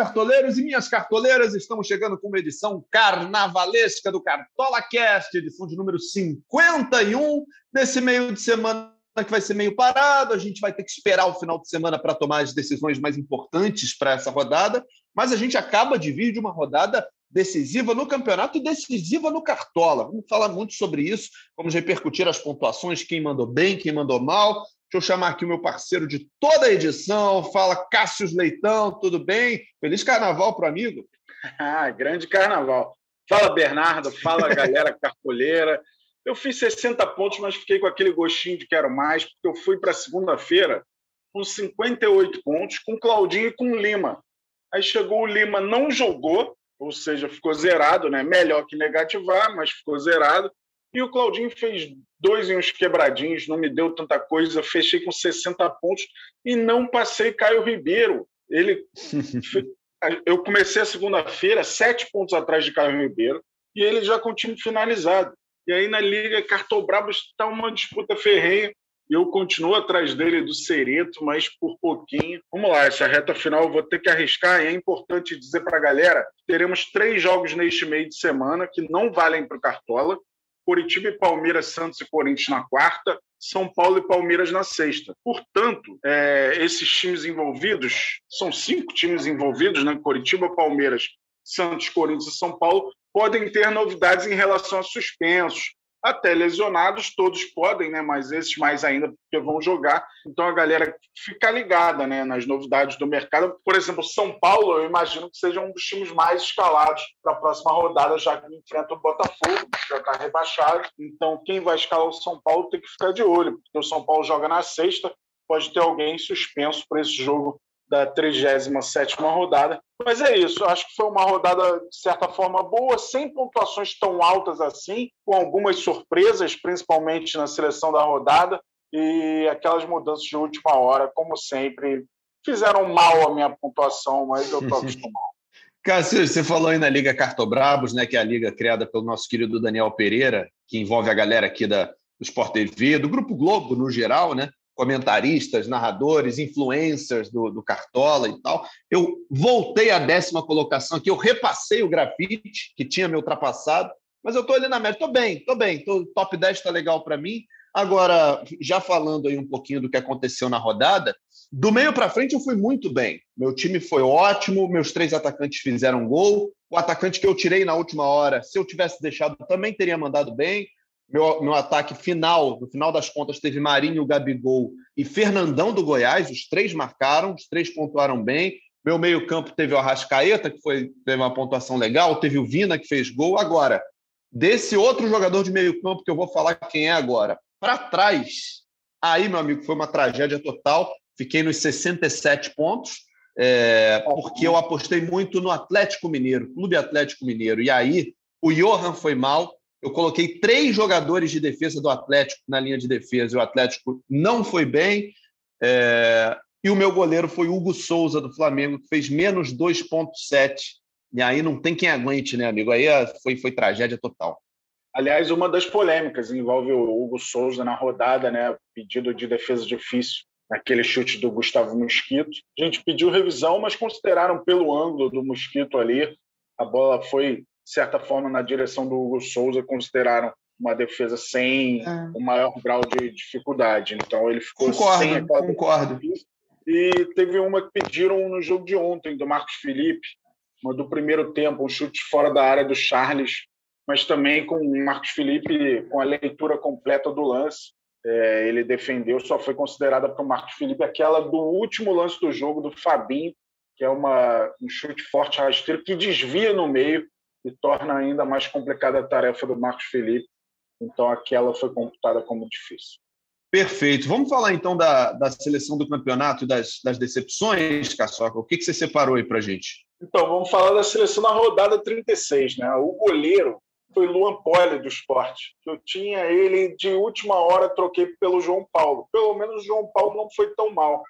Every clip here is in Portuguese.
cartoleiros e minhas cartoleiras, estamos chegando com uma edição carnavalesca do Cartola Cast, edição de número 51, nesse meio de semana que vai ser meio parado, a gente vai ter que esperar o final de semana para tomar as decisões mais importantes para essa rodada, mas a gente acaba de vir de uma rodada decisiva no campeonato e decisiva no Cartola. Vamos falar muito sobre isso, vamos repercutir as pontuações, quem mandou bem, quem mandou mal, Deixa eu chamar aqui o meu parceiro de toda a edição. Fala, Cássio Leitão, tudo bem? Feliz carnaval para o amigo. Ah, grande carnaval. Fala, Bernardo. Fala, galera cartoleira. Eu fiz 60 pontos, mas fiquei com aquele gostinho de quero mais, porque eu fui para segunda-feira com 58 pontos, com Claudinho e com Lima. Aí chegou o Lima, não jogou, ou seja, ficou zerado, né? Melhor que negativar, mas ficou zerado. E o Claudinho fez dois em uns quebradinhos, não me deu tanta coisa, fechei com 60 pontos e não passei Caio Ribeiro. Ele eu comecei a segunda-feira sete pontos atrás de Caio Ribeiro e ele já com o time finalizado. E aí na Liga Cartobrabo está uma disputa ferrenha. Eu continuo atrás dele do Cereto, mas por pouquinho. Vamos lá, essa reta final eu vou ter que arriscar. E é importante dizer para a galera: teremos três jogos neste meio de semana que não valem para o Cartola. Curitiba e Palmeiras, Santos e Corinthians na quarta, São Paulo e Palmeiras na sexta. Portanto, é, esses times envolvidos, são cinco times envolvidos, né? Curitiba, Palmeiras, Santos, Corinthians e São Paulo, podem ter novidades em relação a suspensos, até lesionados, todos podem, né? Mas esses mais ainda porque vão jogar. Então a galera fica ligada, né? Nas novidades do mercado. Por exemplo, São Paulo, eu imagino que seja um dos times mais escalados para a próxima rodada, já que enfrenta o Botafogo, que já está rebaixado. Então quem vai escalar o São Paulo tem que ficar de olho, porque o São Paulo joga na sexta, pode ter alguém suspenso para esse jogo da 37 rodada. Mas é isso, acho que foi uma rodada, de certa forma, boa, sem pontuações tão altas assim, com algumas surpresas, principalmente na seleção da rodada, e aquelas mudanças de última hora, como sempre, fizeram mal a minha pontuação, mas eu estou acostumado. Cássio, você falou aí na Liga Cartobrabos, né, que é a liga criada pelo nosso querido Daniel Pereira, que envolve a galera aqui da, do Sport TV, do Grupo Globo no geral, né? Comentaristas, narradores, influencers do, do, Cartola e tal. Eu voltei à décima colocação aqui, eu repassei o grafite, que tinha me ultrapassado, mas eu estou ali na média. Estou bem, estou bem, tô, top 10 está legal para mim. Agora, já falando aí um pouquinho do que aconteceu na rodada, do meio para frente eu fui muito bem. Meu time foi ótimo, meus três atacantes fizeram gol. O atacante que eu tirei na última hora, se eu tivesse deixado, também teria mandado bem. Meu, meu ataque final, no final das contas, teve Marinho, Gabigol e Fernandão do Goiás. Os três marcaram, os três pontuaram bem. Meu meio-campo teve o Arrascaeta, que foi, teve uma pontuação legal, teve o Vina, que fez gol. Agora, desse outro jogador de meio-campo que eu vou falar quem é agora, para trás, aí, meu amigo, foi uma tragédia total. Fiquei nos 67 pontos, é, porque eu apostei muito no Atlético Mineiro, Clube Atlético Mineiro. E aí, o Johan foi mal, eu coloquei três jogadores de defesa do Atlético na linha de defesa e o Atlético não foi bem. É... E o meu goleiro foi Hugo Souza, do Flamengo, que fez menos 2,7. E aí não tem quem aguente, né, amigo? Aí é, foi, foi tragédia total. Aliás, uma das polêmicas envolve o Hugo Souza na rodada, né? Pedido de defesa difícil, naquele chute do Gustavo Mosquito. A gente pediu revisão, mas consideraram pelo ângulo do Mosquito ali, a bola foi certa forma, na direção do Hugo Souza, consideraram uma defesa sem é. o maior grau de dificuldade. Então ele ficou concordo, sem aquela concordo. E teve uma que pediram no jogo de ontem, do Marcos Felipe, uma do primeiro tempo, um chute fora da área do Charles, mas também com o Marcos Felipe com a leitura completa do lance. É, ele defendeu, só foi considerada para o Marcos Felipe aquela do último lance do jogo, do Fabinho, que é uma, um chute forte rasteiro que desvia no meio e torna ainda mais complicada a tarefa do Marcos Felipe. Então, aquela foi computada como difícil. Perfeito. Vamos falar então da, da seleção do campeonato das, das decepções, Caçoca. O que, que você separou aí para gente? Então, vamos falar da seleção na rodada 36. Né? O goleiro foi Luan Poli do esporte. Eu tinha ele de última hora, troquei pelo João Paulo. Pelo menos o João Paulo não foi tão mal.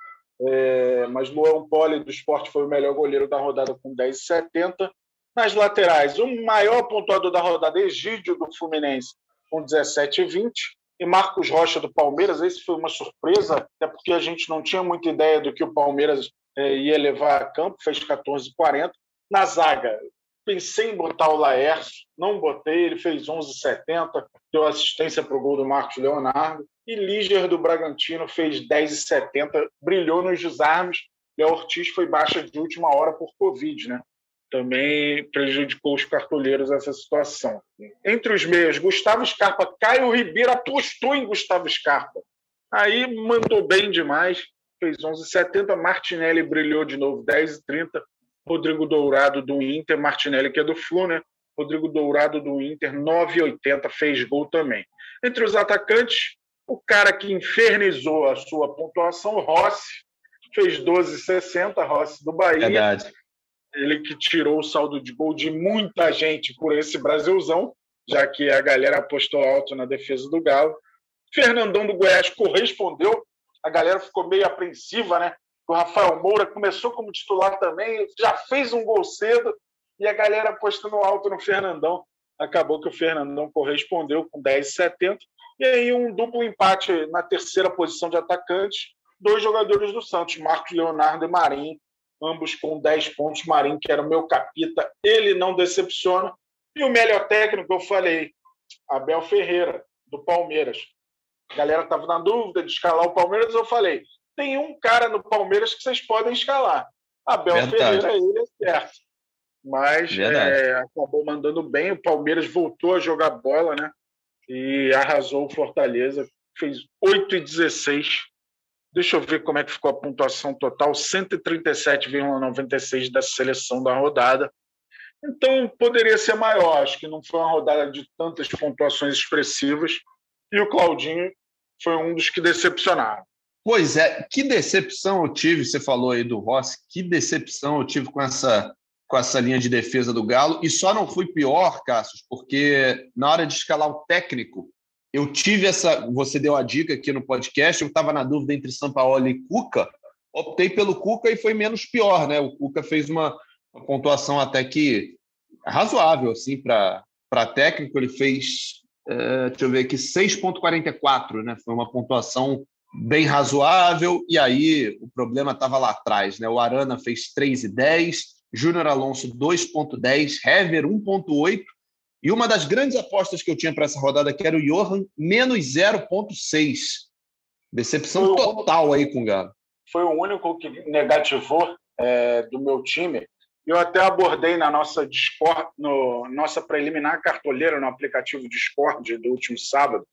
É, mas Luan Poli do esporte foi o melhor goleiro da rodada com 10,70. Nas laterais, o maior pontuador da rodada, Egídio do Fluminense, com 17,20. E Marcos Rocha do Palmeiras, esse foi uma surpresa, até porque a gente não tinha muita ideia do que o Palmeiras é, ia levar a campo, fez 14,40. Na zaga, pensei em botar o Laércio, não botei, ele fez 11,70, deu assistência para o gol do Marcos Leonardo. E Líger do Bragantino fez 10,70, brilhou nos desarmes. Léo Ortiz foi baixa de última hora por Covid, né? Também prejudicou os cartoleiros essa situação. Entre os meios, Gustavo Scarpa, Caio Ribeiro apostou em Gustavo Scarpa. Aí mandou bem demais, fez 11,70. Martinelli brilhou de novo, 10,30. Rodrigo Dourado do Inter, Martinelli que é do Flu, né? Rodrigo Dourado do Inter, 9,80, fez gol também. Entre os atacantes, o cara que infernizou a sua pontuação, Rossi, fez 12,60, Rossi do Bahia. Verdade. Ele que tirou o saldo de gol de muita gente por esse Brasilzão, já que a galera apostou alto na defesa do Galo. Fernandão do Goiás correspondeu, a galera ficou meio apreensiva, né? O Rafael Moura começou como titular também, já fez um gol cedo, e a galera apostando alto no Fernandão. Acabou que o Fernandão correspondeu com 10,70. E aí um duplo empate na terceira posição de atacante, dois jogadores do Santos, Marcos Leonardo e Marinho, ambos com 10 pontos. Marinho, que era o meu capita, ele não decepciona. E o melhor técnico, eu falei, Abel Ferreira, do Palmeiras. A galera estava na dúvida de escalar o Palmeiras, eu falei, tem um cara no Palmeiras que vocês podem escalar. Abel Verdade. Ferreira, ele é certo. Mas é, acabou mandando bem. O Palmeiras voltou a jogar bola, né? E arrasou o Fortaleza. Fez 8 e 16. Deixa eu ver como é que ficou a pontuação total: 137,96 da seleção da rodada. Então, poderia ser maior. Acho que não foi uma rodada de tantas pontuações expressivas. E o Claudinho foi um dos que decepcionaram. Pois é, que decepção eu tive, você falou aí do Rossi, que decepção eu tive com essa, com essa linha de defesa do Galo, e só não fui pior, Cassius, porque na hora de escalar o técnico, eu tive essa, você deu a dica aqui no podcast, eu estava na dúvida entre São Paulo e Cuca, optei pelo Cuca e foi menos pior, né? O Cuca fez uma, uma pontuação até que razoável, assim, para técnico, ele fez, uh, deixa eu ver aqui, 6,44, né? Foi uma pontuação bem razoável, e aí o problema estava lá atrás. Né? O Arana fez 3,10, Júnior Alonso 2,10, Hever 1,8, e uma das grandes apostas que eu tinha para essa rodada que era o Johan, menos 0,6. Decepção total aí com o Galo. Foi o único que negativou é, do meu time. Eu até abordei na nossa Discord, no nossa preliminar cartoleira no aplicativo Discord do último sábado.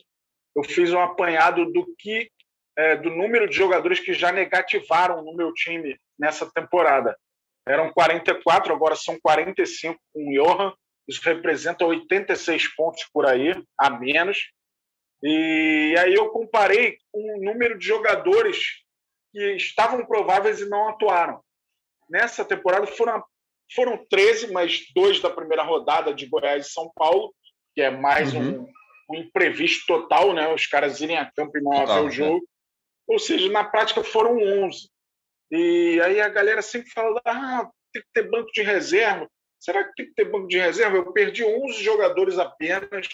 Eu fiz um apanhado do que é, do número de jogadores que já negativaram no meu time nessa temporada. Eram 44, agora são 45 com o Johan. Isso representa 86 pontos por aí, a menos. E aí eu comparei com o número de jogadores que estavam prováveis e não atuaram. Nessa temporada foram, foram 13, mas dois da primeira rodada de Goiás e São Paulo, que é mais uhum. um, um, imprevisto total, né? Os caras irem a campo e não haver o jogo. Ou seja, na prática foram 11. E aí a galera sempre fala: ah, tem que ter banco de reserva. Será que tem que ter banco de reserva? Eu perdi 11 jogadores apenas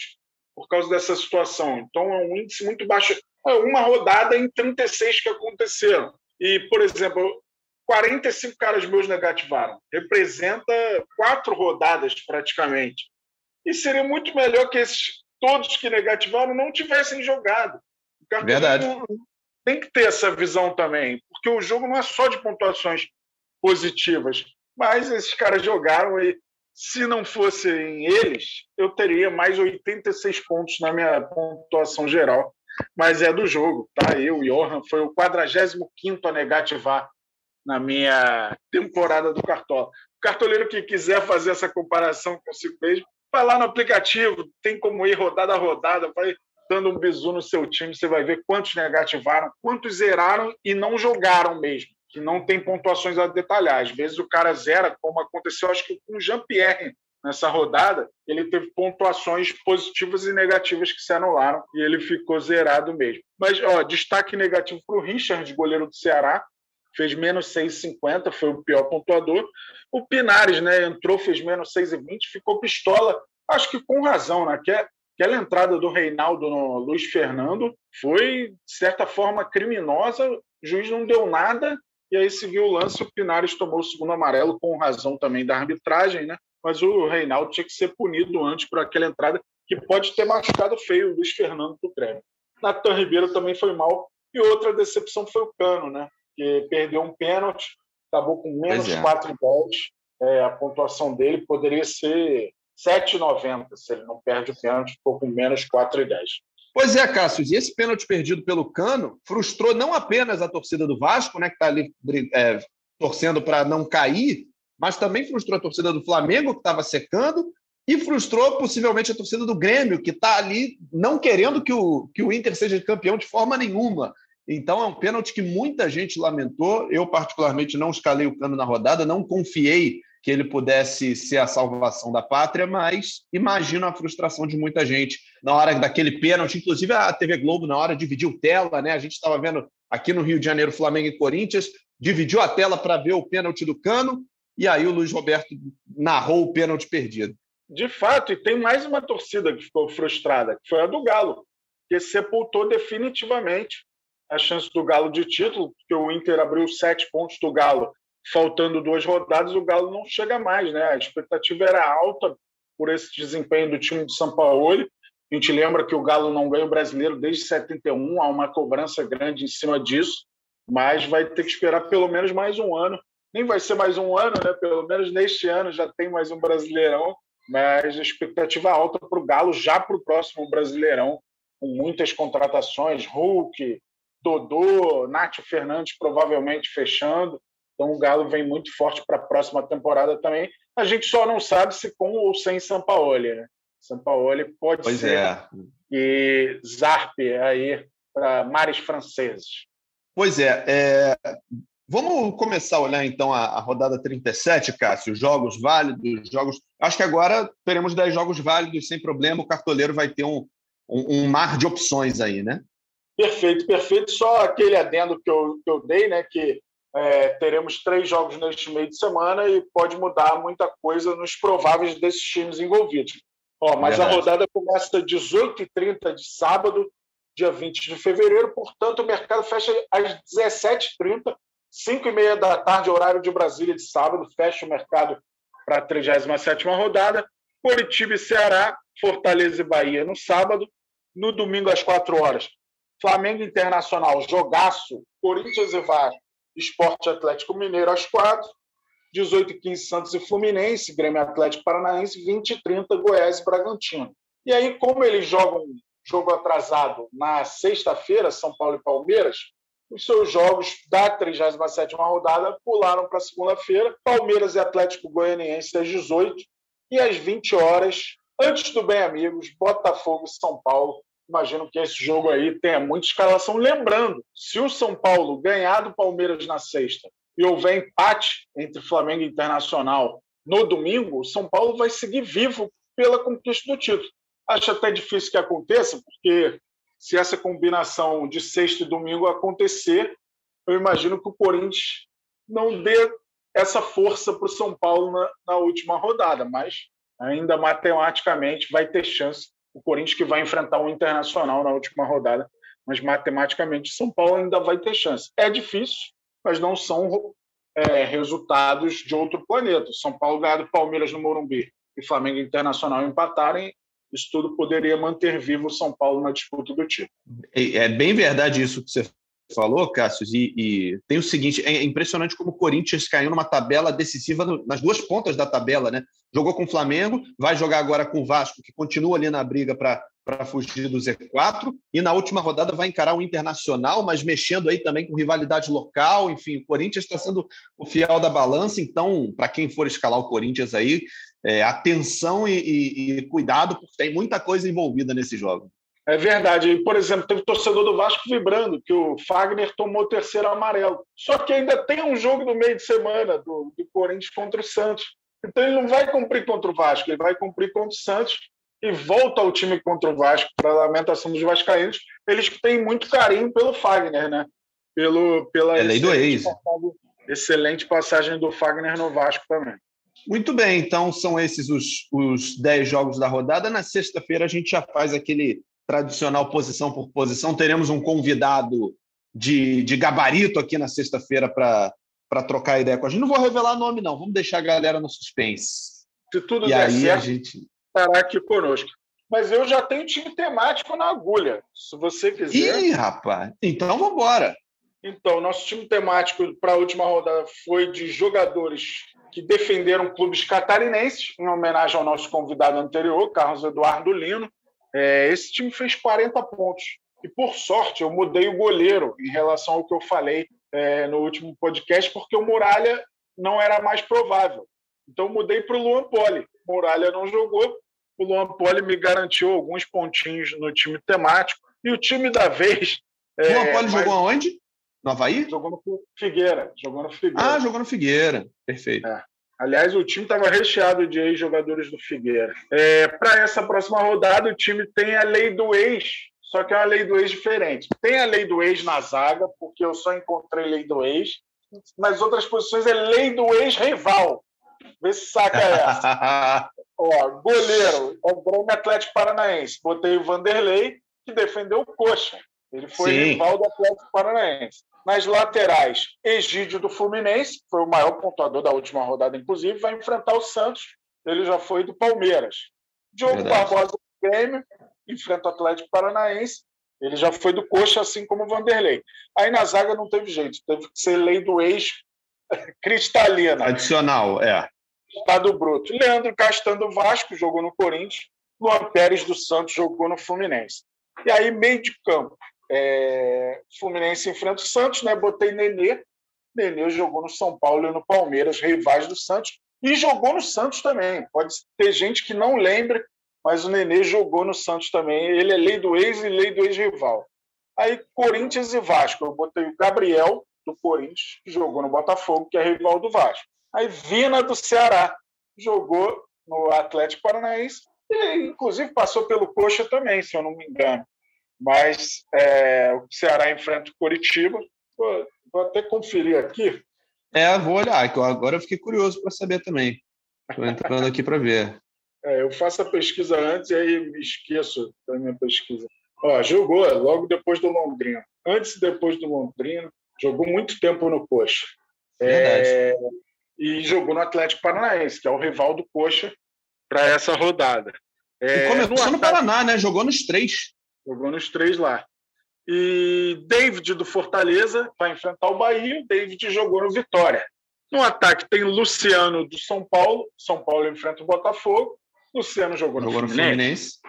por causa dessa situação. Então é um índice muito baixo. É uma rodada em 36 que aconteceram. E, por exemplo, 45 caras meus negativaram. Representa quatro rodadas praticamente. E seria muito melhor que esses todos que negativaram não tivessem jogado. Verdade tem que ter essa visão também, porque o jogo não é só de pontuações positivas, mas esses caras jogaram e se não fossem eles, eu teria mais 86 pontos na minha pontuação geral, mas é do jogo, tá? Eu, Johan, foi o 45 a negativar na minha temporada do Cartola. O cartoleiro que quiser fazer essa comparação consigo mesmo, vai lá no aplicativo, tem como ir rodada a rodada, vai dando um bisu no seu time, você vai ver quantos negativaram, quantos zeraram e não jogaram mesmo, que não tem pontuações a detalhar. Às vezes o cara zera, como aconteceu, acho que com o Jean-Pierre nessa rodada, ele teve pontuações positivas e negativas que se anularam e ele ficou zerado mesmo. Mas, ó, destaque negativo para o Richard, goleiro do Ceará, fez menos 6,50, foi o pior pontuador. O Pinares, né, entrou, fez menos 6,20, ficou pistola, acho que com razão, né, que é Aquela entrada do Reinaldo no Luiz Fernando foi, de certa forma, criminosa. O juiz não deu nada e aí seguiu o lance, o Pinares tomou o segundo amarelo, com razão também da arbitragem, né? Mas o Reinaldo tinha que ser punido antes por aquela entrada, que pode ter machucado feio o Luiz Fernando do Grêmio. Natan Ribeiro também foi mal, e outra decepção foi o Cano, né? Que perdeu um pênalti, acabou com menos é. 4 gols. É, a pontuação dele poderia ser 7,90 se ele não perde o pênalti, ficou com menos 4,10. Pois é, Cássio, e esse pênalti perdido pelo Cano frustrou não apenas a torcida do Vasco, né, que está ali é, torcendo para não cair, mas também frustrou a torcida do Flamengo, que estava secando, e frustrou possivelmente a torcida do Grêmio, que está ali não querendo que o, que o Inter seja campeão de forma nenhuma. Então é um pênalti que muita gente lamentou. Eu, particularmente, não escalei o cano na rodada, não confiei que ele pudesse ser a salvação da pátria, mas imagino a frustração de muita gente na hora daquele pênalti. Inclusive, a TV Globo, na hora, dividiu tela, né? A gente estava vendo aqui no Rio de Janeiro, Flamengo e Corinthians, dividiu a tela para ver o pênalti do Cano, e aí o Luiz Roberto narrou o pênalti perdido. De fato, e tem mais uma torcida que ficou frustrada, que foi a do Galo, que sepultou definitivamente a chance do Galo de título, porque o Inter abriu sete pontos do Galo faltando duas rodadas, o Galo não chega mais, né? A expectativa era alta por esse desempenho do time de São Paulo. A gente lembra que o Galo não ganha o brasileiro desde 71, há uma cobrança grande em cima disso, mas vai ter que esperar pelo menos mais um ano. Nem vai ser mais um ano, né? Pelo menos neste ano já tem mais um Brasileirão, mas a expectativa alta para o Galo já para o próximo Brasileirão, com muitas contratações, Hulk, Dodô, Nath Fernandes provavelmente fechando. Então o Galo vem muito forte para a próxima temporada também. A gente só não sabe se com ou sem Sampaoli, né? Sampaoli pode pois ser é. e Zarpe aí para mares franceses. Pois é, é, Vamos começar a olhar então a, a, rodada 37, Cássio. Jogos válidos, jogos. Acho que agora teremos 10 jogos válidos sem problema. O cartoleiro vai ter um, um, um mar de opções aí, né? Perfeito, perfeito. Só aquele adendo que eu, que eu dei, né? Que é, teremos três jogos neste meio de semana e pode mudar muita coisa nos prováveis desses times envolvidos. Ó, mas Verdade. a rodada começa às 18h30 de sábado, dia 20 de fevereiro, portanto, o mercado fecha às 17h30, 5h30 da tarde, horário de Brasília de sábado, fecha o mercado para a 37 rodada. Curitiba e Ceará, Fortaleza e Bahia no sábado. No domingo, às 4 horas, Flamengo Internacional, jogaço, Corinthians e Vasco, Esporte Atlético Mineiro às quatro, 18 e 15 Santos e Fluminense, Grêmio Atlético Paranaense, 20 e 30 Goiás e Bragantino. E aí, como eles jogam jogo atrasado na sexta-feira, São Paulo e Palmeiras, os seus jogos da 37ª rodada pularam para segunda-feira, Palmeiras e Atlético Goianiense às 18 e às 20 horas, antes do Bem Amigos, Botafogo e São Paulo, imagino que esse jogo aí tenha muita escalação. Lembrando, se o São Paulo ganhar do Palmeiras na sexta e houver empate entre Flamengo e Internacional no domingo, o São Paulo vai seguir vivo pela conquista do título. Acho até difícil que aconteça, porque se essa combinação de sexta e domingo acontecer, eu imagino que o Corinthians não dê essa força para o São Paulo na, na última rodada, mas ainda matematicamente vai ter chance o Corinthians que vai enfrentar o Internacional na última rodada, mas matematicamente São Paulo ainda vai ter chance. É difícil, mas não são é, resultados de outro planeta. São Paulo ganhar do Palmeiras no Morumbi e Flamengo Internacional empatarem, isso tudo poderia manter vivo o São Paulo na disputa do título. É, é bem verdade isso que você falou, Cássio, e, e, tem o seguinte: é impressionante como o Corinthians caiu numa tabela decisiva nas duas pontas da tabela, né? Jogou com o Flamengo, vai jogar agora com o Vasco, que continua ali na briga para para fugir do Z4 e na última rodada vai encarar o Internacional, mas mexendo aí também com rivalidade local, enfim, o Corinthians está sendo o fiel da balança, então para quem for escalar o Corinthians aí, é, atenção e, e, e, cuidado, porque tem muita coisa envolvida nesse jogo. É verdade. Por exemplo, teve torcedor do Vasco vibrando que o Fagner tomou o terceiro amarelo. Só que ainda tem um jogo no meio de semana do, do Corinthians contra o Santos. Então ele não vai cumprir contra o Vasco, ele vai cumprir contra o Santos e volta ao time contra o Vasco, para a lamentação dos vascaínos. Eles têm muito carinho pelo Fagner, né? Pelo, pela é lei do ex. Excelente passagem do Fagner no Vasco também. Muito bem, então são esses os, os 10 jogos da rodada. Na sexta-feira a gente já faz aquele tradicional posição por posição. Teremos um convidado de, de gabarito aqui na sexta-feira para trocar ideia com a gente. Não vou revelar nome, não. Vamos deixar a galera no suspense. Se tudo e der aí certo, a gente estará aqui conosco. Mas eu já tenho time temático na agulha, se você quiser. Ih, rapaz! Então vamos embora. Então, nosso time temático para a última rodada foi de jogadores que defenderam clubes catarinenses, em homenagem ao nosso convidado anterior, Carlos Eduardo Lino. É, esse time fez 40 pontos. E, por sorte, eu mudei o goleiro em relação ao que eu falei é, no último podcast, porque o Muralha não era mais provável. Então, mudei para o Luan Poli. Muralha não jogou, o Luan Poli me garantiu alguns pontinhos no time temático. E o time da vez. O Luan Poli é, jogou aonde? No Havaí? Jogou no Figueira. Jogou no Figueira. Ah, jogou no Figueira. Perfeito. É. Aliás, o time estava recheado de ex-jogadores do Figueira. É, Para essa próxima rodada, o time tem a lei do ex, só que é uma lei do ex diferente. Tem a lei do ex na zaga, porque eu só encontrei lei do ex. Nas outras posições é lei do ex-rival. Vê se saca essa. Ó, goleiro, é o Grêmio Atlético Paranaense. Botei o Vanderlei, que defendeu o Coxa. Ele foi Sim. rival do Atlético Paranaense. Nas laterais, Egídio do Fluminense, foi o maior pontuador da última rodada, inclusive, vai enfrentar o Santos. Ele já foi do Palmeiras. Diogo Verdade. Barbosa do Grêmio, enfrenta o Atlético Paranaense. Ele já foi do Coxa, assim como o Vanderlei. Aí na zaga não teve jeito, teve que ser lei do ex cristalina. Adicional, é. Estado bruto. Leandro Castan do Vasco jogou no Corinthians. Luan Pérez do Santos jogou no Fluminense. E aí, meio de campo. É, Fluminense enfrenta o Santos, né? Botei Nenê. Nenê jogou no São Paulo e no Palmeiras, rivais do Santos, e jogou no Santos também. Pode ter gente que não lembre, mas o Nenê jogou no Santos também. Ele é lei do ex e lei do ex-rival. Aí, Corinthians e Vasco. Eu botei o Gabriel, do Corinthians, que jogou no Botafogo, que é rival do Vasco. Aí, Vina, do Ceará, jogou no Atlético Paranaense. E, inclusive, passou pelo Coxa também, se eu não me engano mas é, o Ceará enfrenta o Coritiba. Vou, vou, até conferir aqui. É, vou olhar, que agora eu fiquei curioso para saber também. Estou entrando aqui para ver. É, eu faço a pesquisa antes e aí me esqueço da minha pesquisa. Ó, jogou logo depois do Londrina. Antes e depois do Londrina, jogou muito tempo no Coxa. É, e jogou no Atlético Paranaense, que é o rival do Coxa para essa rodada. É, e começou no, no Paraná, né? Jogou nos três. Jogou nos três lá. E David do Fortaleza vai enfrentar o Bahia. David jogou no Vitória. No ataque tem Luciano do São Paulo. São Paulo enfrenta o Botafogo. Luciano jogou, jogou no, Fluminense. Fluminense.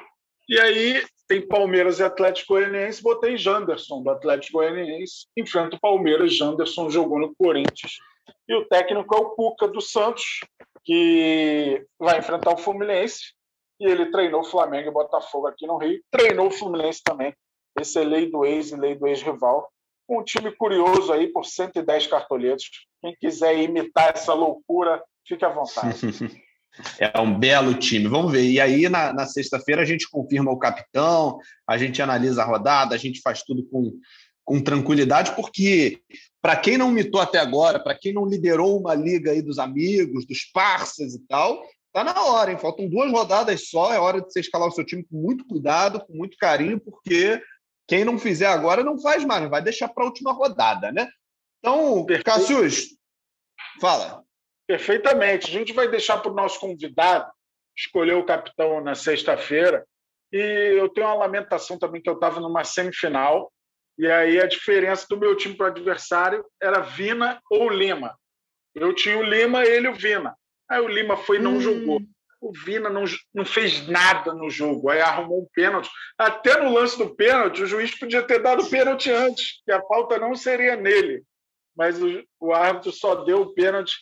E aí tem Palmeiras e Atlético Goianiense. Botei Janderson do Atlético Goianiense. Enfrenta o Palmeiras. Janderson jogou no Corinthians. E o técnico é o Cuca do Santos, que vai enfrentar o Fluminense e ele treinou Flamengo e Botafogo aqui no Rio, treinou o Fluminense também. Esse é lei do ex e lei do ex-rival. Um time curioso aí por 110 cartoletos. Quem quiser imitar essa loucura, fique à vontade. É um belo time. Vamos ver. E aí, na, na sexta-feira, a gente confirma o capitão, a gente analisa a rodada, a gente faz tudo com, com tranquilidade, porque para quem não mitou até agora, para quem não liderou uma liga aí dos amigos, dos parceiros e tal, Tá na hora, hein? Faltam duas rodadas só. É hora de você escalar o seu time com muito cuidado, com muito carinho, porque quem não fizer agora não faz mais, vai deixar para a última rodada, né? Então, Cassius, fala. Perfeitamente. A gente vai deixar para o nosso convidado escolher o capitão na sexta-feira. E eu tenho uma lamentação também que eu estava numa semifinal. E aí a diferença do meu time para o adversário era Vina ou Lima. Eu tinha o Lima, ele o Vina. Aí o Lima foi e não hum. jogou. O Vina não, não fez nada no jogo, aí arrumou um pênalti. Até no lance do pênalti, o juiz podia ter dado pênalti antes, que a falta não seria nele. Mas o, o árbitro só deu o pênalti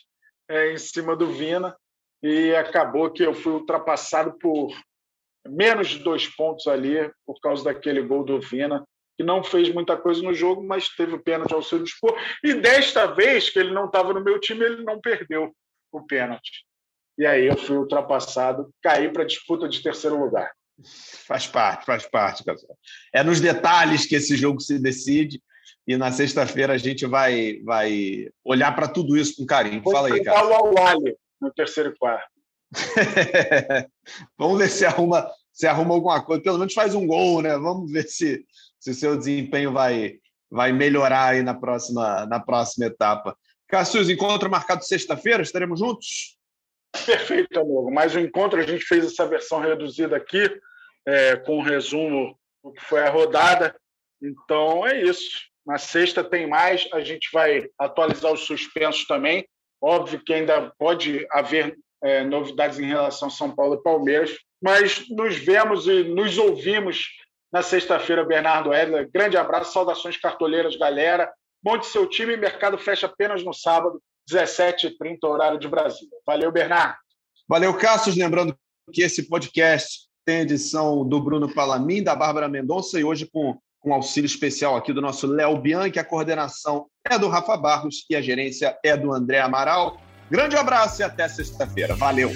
é, em cima do Vina e acabou que eu fui ultrapassado por menos de dois pontos ali por causa daquele gol do Vina, que não fez muita coisa no jogo, mas teve o pênalti ao seu dispor. E desta vez, que ele não estava no meu time, ele não perdeu o pênalti. E aí eu fui ultrapassado, caí para a disputa de terceiro lugar. Faz parte, faz parte, pessoal. É nos detalhes que esse jogo se decide. E na sexta-feira a gente vai, vai olhar para tudo isso com carinho. Vou Fala aí, cara. o Awali no terceiro quarto. Vamos ver se arruma, se arruma alguma coisa. Pelo menos faz um gol, né? Vamos ver se, se o seu desempenho vai, vai melhorar aí na próxima, na próxima etapa. Cassius, encontro marcado sexta-feira, estaremos juntos? Perfeito, amigo. Mais um encontro, a gente fez essa versão reduzida aqui, é, com um resumo do que foi a rodada. Então é isso. Na sexta tem mais, a gente vai atualizar os suspensos também. Óbvio que ainda pode haver é, novidades em relação a São Paulo e Palmeiras, mas nos vemos e nos ouvimos na sexta-feira, Bernardo Edler. Grande abraço, saudações cartoleiras, galera. Monte seu time, mercado fecha apenas no sábado, 17h30, horário de Brasília. Valeu, Bernardo. Valeu, Cassius. Lembrando que esse podcast tem edição do Bruno Palamin, da Bárbara Mendonça e hoje com, com auxílio especial aqui do nosso Léo Bianchi. A coordenação é do Rafa Barros e a gerência é do André Amaral. Grande abraço e até sexta-feira. Valeu!